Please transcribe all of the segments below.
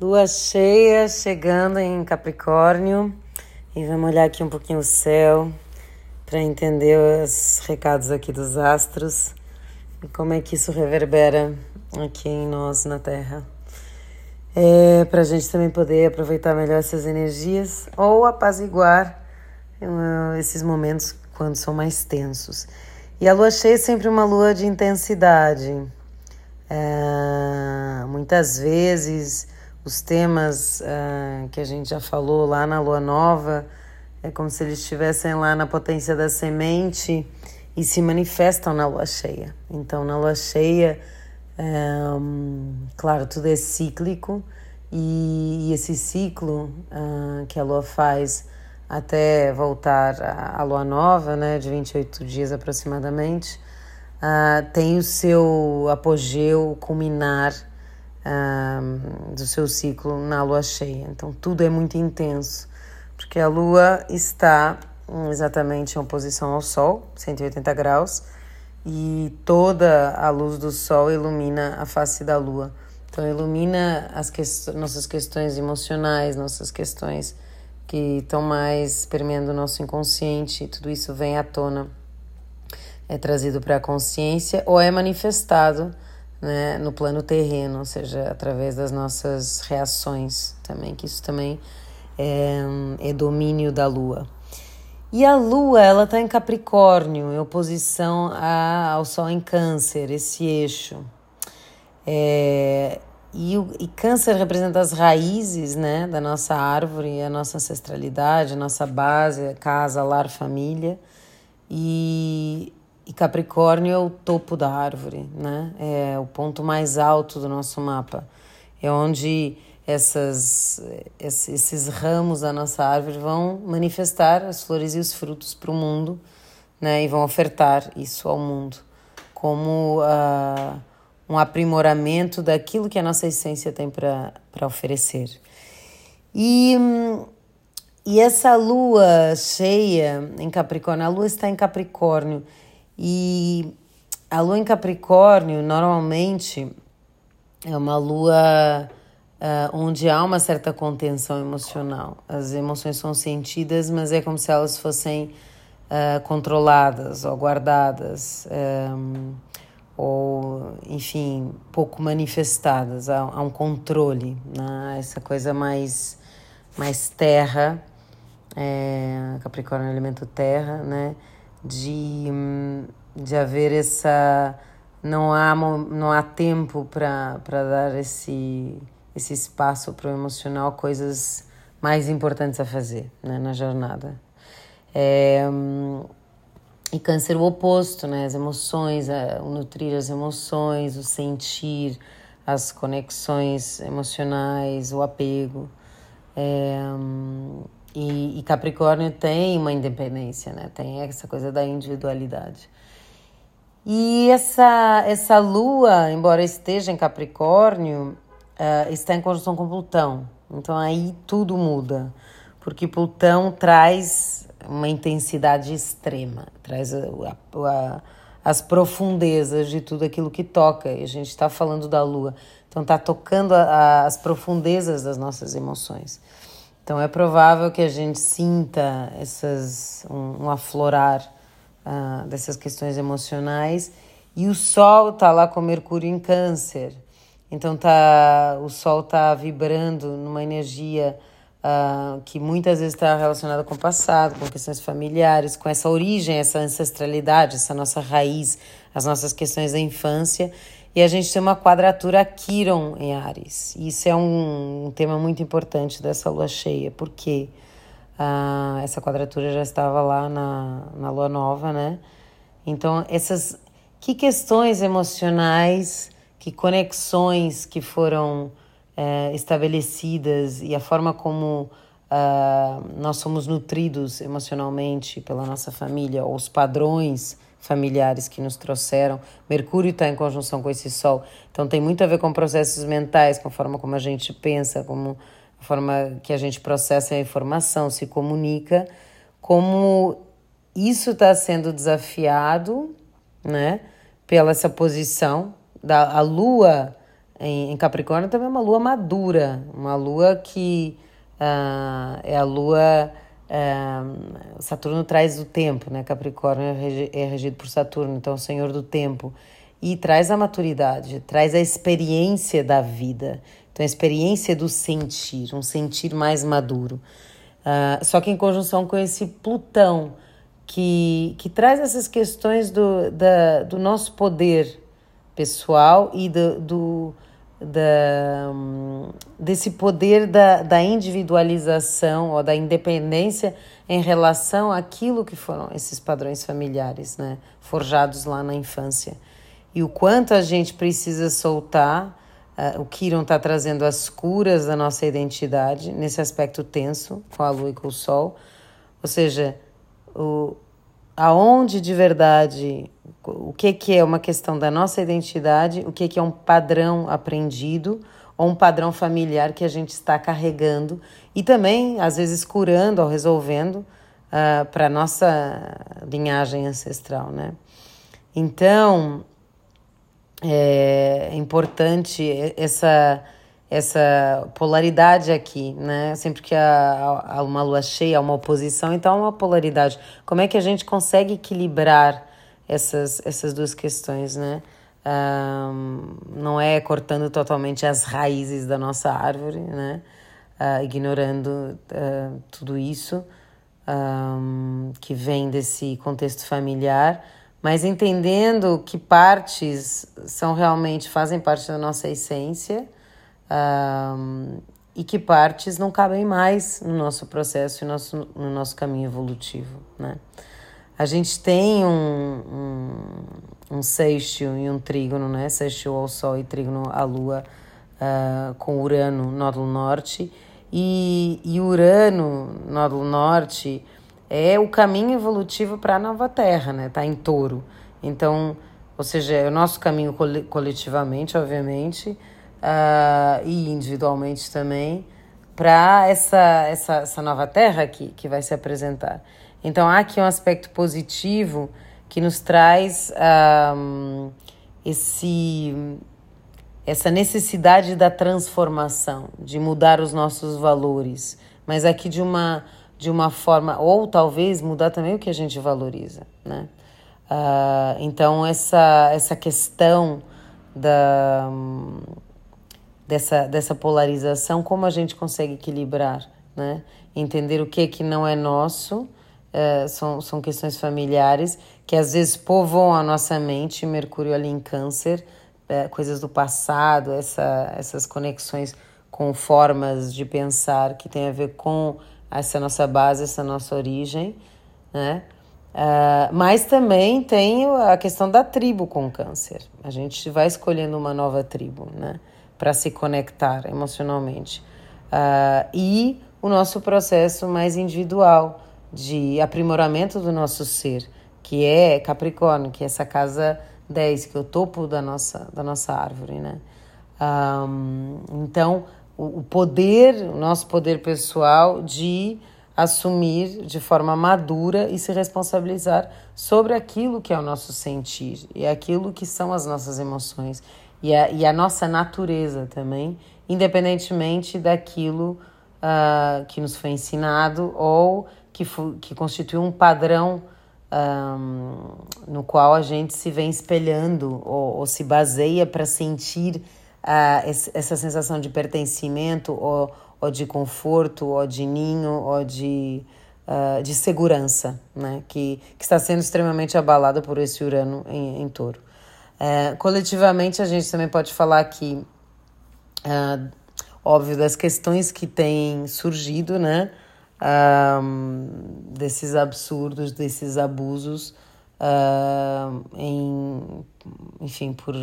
Lua cheia chegando em Capricórnio e vamos olhar aqui um pouquinho o céu para entender os recados aqui dos astros e como é que isso reverbera aqui em nós na Terra. É, para a gente também poder aproveitar melhor essas energias ou apaziguar uh, esses momentos quando são mais tensos. E a lua cheia é sempre uma lua de intensidade. É, muitas vezes os temas uh, que a gente já falou lá na lua nova é como se eles estivessem lá na potência da semente e se manifestam na lua cheia. Então, na lua cheia, é, um, claro, tudo é cíclico e, e esse ciclo uh, que a lua faz até voltar à lua nova, né, de 28 dias aproximadamente, uh, tem o seu apogeu culminar uh, do seu ciclo na lua cheia. Então, tudo é muito intenso porque a Lua está exatamente em oposição ao Sol, 180 graus, e toda a luz do Sol ilumina a face da Lua. Então, ilumina as que nossas questões emocionais, nossas questões que estão mais permeando o nosso inconsciente, tudo isso vem à tona, é trazido para a consciência ou é manifestado né, no plano terreno, ou seja, através das nossas reações também, que isso também é, é domínio da Lua. E a Lua, ela está em Capricórnio, em oposição a, ao Sol em Câncer, esse eixo. É, e, o, e Câncer representa as raízes né, da nossa árvore, a nossa ancestralidade, a nossa base, casa, lar, família. E, e Capricórnio é o topo da árvore, né? é o ponto mais alto do nosso mapa. É onde essas, esses ramos da nossa árvore vão manifestar as flores e os frutos para o mundo, né? E vão ofertar isso ao mundo como uh, um aprimoramento daquilo que a nossa essência tem para oferecer. E, e essa lua cheia em Capricórnio, a lua está em Capricórnio, e a lua em Capricórnio normalmente é uma lua uh, onde há uma certa contenção emocional. As emoções são sentidas, mas é como se elas fossem uh, controladas ou guardadas, um, ou, enfim, pouco manifestadas. Há, há um controle, né? essa coisa mais, mais terra. É, Capricórnio é elemento terra, né? De, de haver essa. Não há, não há tempo para dar esse esse espaço para o emocional, coisas mais importantes a fazer né, na jornada. É, e câncer o oposto, né? As emoções, o nutrir as emoções, o sentir, as conexões emocionais, o apego. É, e, e, Capricórnio tem uma independência, né? Tem essa coisa da individualidade. E essa, essa lua, embora esteja em Capricórnio, uh, está em conjunção com Plutão. Então aí tudo muda, porque Plutão traz uma intensidade extrema, traz a, a, a, as profundezas de tudo aquilo que toca. E a gente está falando da Lua, então está tocando as profundezas das nossas emoções. Então é provável que a gente sinta essas um, um aflorar uh, dessas questões emocionais. E o Sol está lá com Mercúrio em Câncer. Então tá, o Sol está vibrando numa energia uh, que muitas vezes está relacionada com o passado, com questões familiares, com essa origem, essa ancestralidade, essa nossa raiz, as nossas questões da infância. E a gente tem uma quadratura Quiron em Ares. Isso é um, um tema muito importante dessa lua cheia, porque uh, essa quadratura já estava lá na, na lua nova, né? Então, essas que questões emocionais que conexões que foram é, estabelecidas e a forma como uh, nós somos nutridos emocionalmente pela nossa família, ou os padrões familiares que nos trouxeram. Mercúrio está em conjunção com esse Sol, então tem muito a ver com processos mentais, com a forma como a gente pensa, como a forma que a gente processa a informação, se comunica, como isso está sendo desafiado, né, pela essa posição da a Lua em, em Capricórnio também é uma lua madura, uma lua que uh, é a lua. Saturno traz o tempo, né? Capricórnio é regido por Saturno, então é o senhor do tempo. E traz a maturidade, traz a experiência da vida. Então, a experiência do sentir, um sentir mais maduro. Uh, só que em conjunção com esse Plutão, que, que traz essas questões do, da, do nosso poder pessoal e do, do da, desse poder da, da individualização ou da independência em relação àquilo que foram esses padrões familiares, né, forjados lá na infância. E o quanto a gente precisa soltar, uh, o Kiron está trazendo as curas da nossa identidade nesse aspecto tenso, com a lua e com o sol. Ou seja, o, aonde de verdade o que, que é uma questão da nossa identidade, o que, que é um padrão aprendido ou um padrão familiar que a gente está carregando e também, às vezes, curando ou resolvendo uh, ah, para a nossa linhagem ancestral, né? Então, é importante essa essa polaridade aqui, né? Sempre que há, há uma lua cheia, há uma oposição, então há uma polaridade. Como é que a gente consegue equilibrar essas, essas duas questões, né? Um, não é cortando totalmente as raízes da nossa árvore, né? Uh, ignorando uh, tudo isso um, que vem desse contexto familiar, mas entendendo que partes são realmente fazem parte da nossa essência um, e que partes não cabem mais no nosso processo e no nosso, no nosso caminho evolutivo, né? A gente tem um, um, um seixo e um trígono, né? Seixo ao Sol e trígono à Lua uh, com Urano, nódulo norte. E, e Urano, nódulo norte, é o caminho evolutivo para a nova Terra, né? Tá em touro. Então, ou seja, é o nosso caminho coletivamente, obviamente, uh, e individualmente também, para essa, essa, essa nova Terra que, que vai se apresentar. Então há aqui um aspecto positivo que nos traz um, esse, essa necessidade da transformação, de mudar os nossos valores, mas aqui de uma, de uma forma, ou talvez mudar também o que a gente valoriza, né? Uh, então essa, essa questão da, dessa, dessa polarização, como a gente consegue equilibrar, né? Entender o que que não é nosso Uh, são, são questões familiares que às vezes povoam a nossa mente, Mercúrio ali em Câncer, uh, coisas do passado, essa, essas conexões com formas de pensar que tem a ver com essa nossa base, essa nossa origem, né? Uh, mas também tem a questão da tribo com Câncer. A gente vai escolhendo uma nova tribo, né? Para se conectar emocionalmente. e o nosso processo mais individual de aprimoramento do nosso ser, que é Capricórnio, que é essa casa 10, que é o topo da nossa, da nossa árvore, né? Um, então, o, o poder, o nosso poder pessoal de assumir de forma madura e se responsabilizar sobre aquilo que é o nosso sentir e aquilo que são as nossas emoções e a, e a nossa natureza também, independentemente daquilo uh, que nos foi ensinado ou que, que constitui um padrão um, no qual a gente se vem espelhando ou, ou se baseia para sentir uh, essa sensação de pertencimento ou, ou de conforto ou de ninho ou de, uh, de segurança, né? que, que está sendo extremamente abalada por esse Urano em, em touro. Uh, coletivamente, a gente também pode falar que, uh, óbvio, das questões que têm surgido, né? Um, desses absurdos, desses abusos, uh, em, enfim, por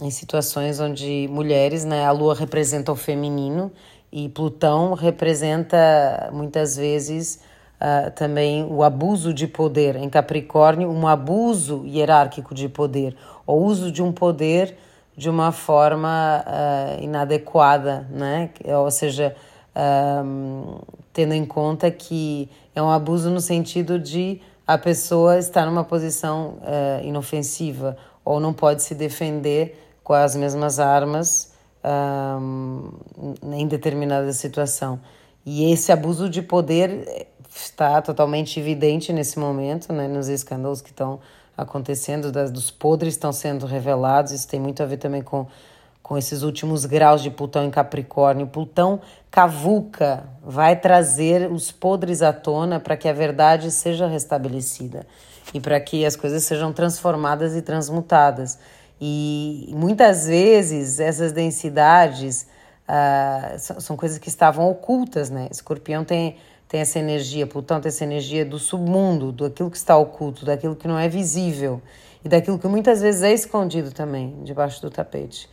em situações onde mulheres, né, a Lua representa o feminino e Plutão representa muitas vezes uh, também o abuso de poder em Capricórnio, um abuso hierárquico de poder, o uso de um poder de uma forma uh, inadequada, né? Ou seja, um, tendo em conta que é um abuso no sentido de a pessoa estar numa posição uh, inofensiva ou não pode se defender com as mesmas armas um, em determinada situação. E esse abuso de poder está totalmente evidente nesse momento, né, nos escândalos que estão acontecendo, das, dos podres estão sendo revelados. Isso tem muito a ver também com, com esses últimos graus de Plutão em Capricórnio. Plutão cavuca, vai trazer os podres à tona para que a verdade seja restabelecida e para que as coisas sejam transformadas e transmutadas. E muitas vezes essas densidades uh, são, são coisas que estavam ocultas, né? Escorpião tem tem essa energia, Plutão tem essa energia do submundo, do aquilo que está oculto, daquilo que não é visível e daquilo que muitas vezes é escondido também debaixo do tapete.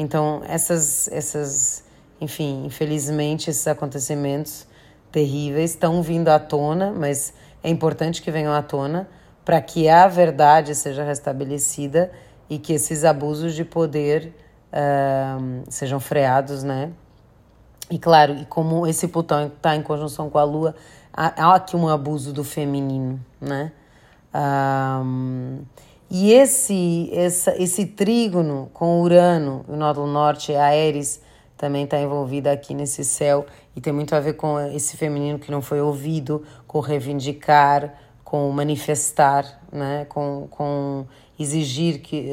Então, essas essas, enfim, infelizmente esses acontecimentos terríveis estão vindo à tona, mas é importante que venham à tona para que a verdade seja restabelecida e que esses abusos de poder uh, sejam freados, né? E claro, e como esse Plutão está em conjunção com a Lua, há, aqui um abuso do feminino, né? Um, e esse, essa, esse trígono com Urano, o nódulo norte, a Ares, também está envolvida aqui nesse céu e tem muito a ver com esse feminino que não foi ouvido, com reivindicar, com manifestar, né? com, com exigir que.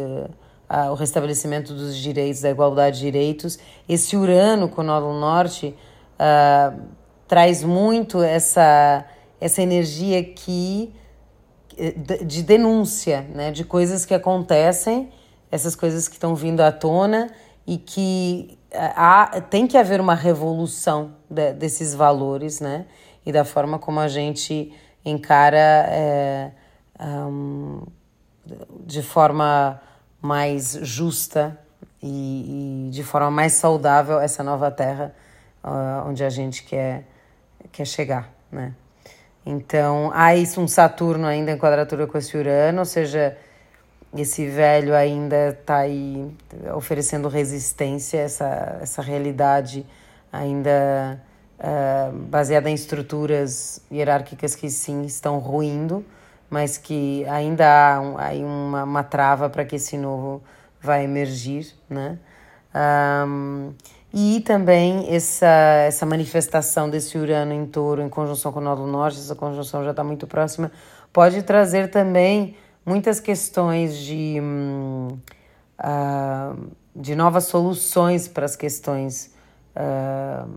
Uh, o restabelecimento dos direitos, da igualdade de direitos. Esse Urano com o Nódulo Norte uh, traz muito essa, essa energia que de denúncia, né, de coisas que acontecem, essas coisas que estão vindo à tona e que há, tem que haver uma revolução de, desses valores, né, e da forma como a gente encara é, um, de forma mais justa e, e de forma mais saudável essa nova terra uh, onde a gente quer, quer chegar, né? Então, há isso um Saturno ainda em quadratura com esse Urano, ou seja, esse velho ainda está aí oferecendo resistência, essa, essa realidade ainda uh, baseada em estruturas hierárquicas que sim estão ruindo, mas que ainda há um, aí uma, uma trava para que esse novo vai emergir, né? Um, e também essa, essa manifestação desse Urano em touro em conjunção com o Nódulo Norte, essa conjunção já está muito próxima, pode trazer também muitas questões de, uh, de novas soluções para as questões uh,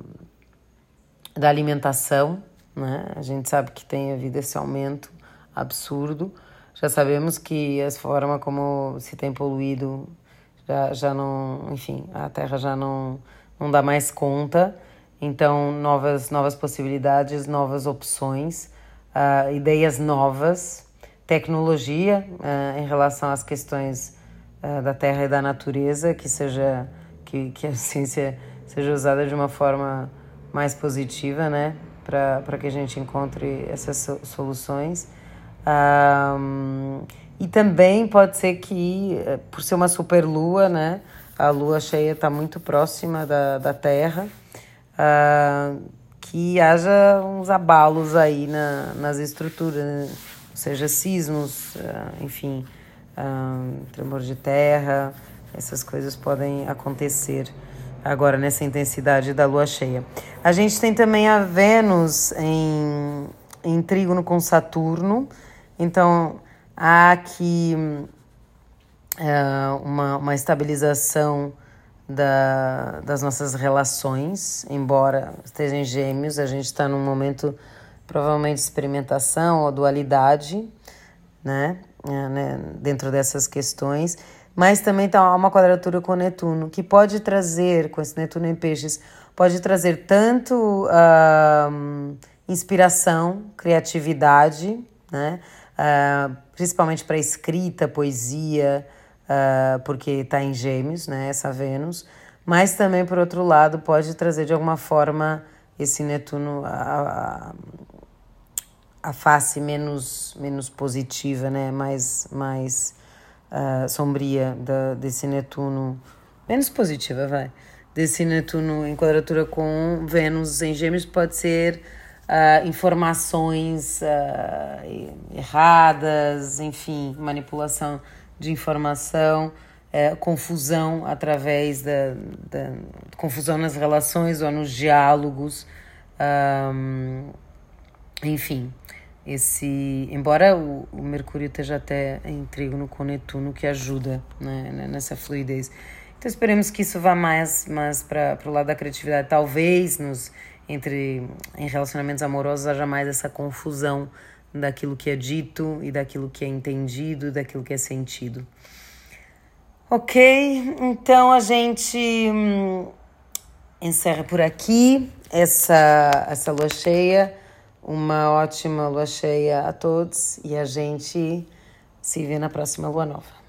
da alimentação. Né? A gente sabe que tem havido esse aumento absurdo. Já sabemos que a forma como se tem poluído já, já não, enfim, a Terra já não, não dá mais conta. Então, novas, novas possibilidades, novas opções, uh, ideias novas, tecnologia uh, em relação às questões uh, da Terra e da natureza, que seja que, que a ciência seja usada de uma forma mais positiva, né, para que a gente encontre essas soluções. Um, e também pode ser que, eh, por ser uma superlua, né, a lua cheia está muito próxima da, da Terra, uh, que haja uns abalos aí na, nas estruturas, né? ou seja, sismos, uh, enfim, uh, tremor de terra, essas coisas podem acontecer agora nessa intensidade da lua cheia. A gente tem também a Vênus em, em trígono com Saturno, então, há aqui uh, uma, uma estabilização da, das nossas relações, embora esteja em gêmeos, a gente está num momento provavelmente de experimentação ou dualidade, né? É, né? Dentro dessas questões, mas também está uma quadratura com Netuno, que pode trazer, com esse Netuno em peixes, pode trazer tanto uh, inspiração, criatividade, né? uh, principalmente para escrita, poesia, uh, porque está em Gêmeos, né, essa Vênus, mas também, por outro lado, pode trazer de alguma forma esse Netuno a, a, face menos, menos positiva, né, mais, mais uh, sombria da, desse Netuno, menos positiva, vai, desse Netuno em quadratura com Vênus em Gêmeos pode ser uh, informações uh, erradas, enfim, manipulação de informação. é, confusão através da, da, confusão nas relações ou nos diálogos. Enfim, esse embora o, o, Mercúrio esteja até em trígono com Netuno, que ajuda né, né nessa fluidez. Então esperemos que isso vá mais, mais para o lado da criatividade. Talvez nos entre em relacionamentos amorosos haja mais essa confusão daquilo que é dito e daquilo que é entendido, daquilo que é sentido. Ok, então a gente hum, encerra por aqui essa, essa lua cheia. Uma ótima lua cheia a todos e a gente se vê na próxima lua nova.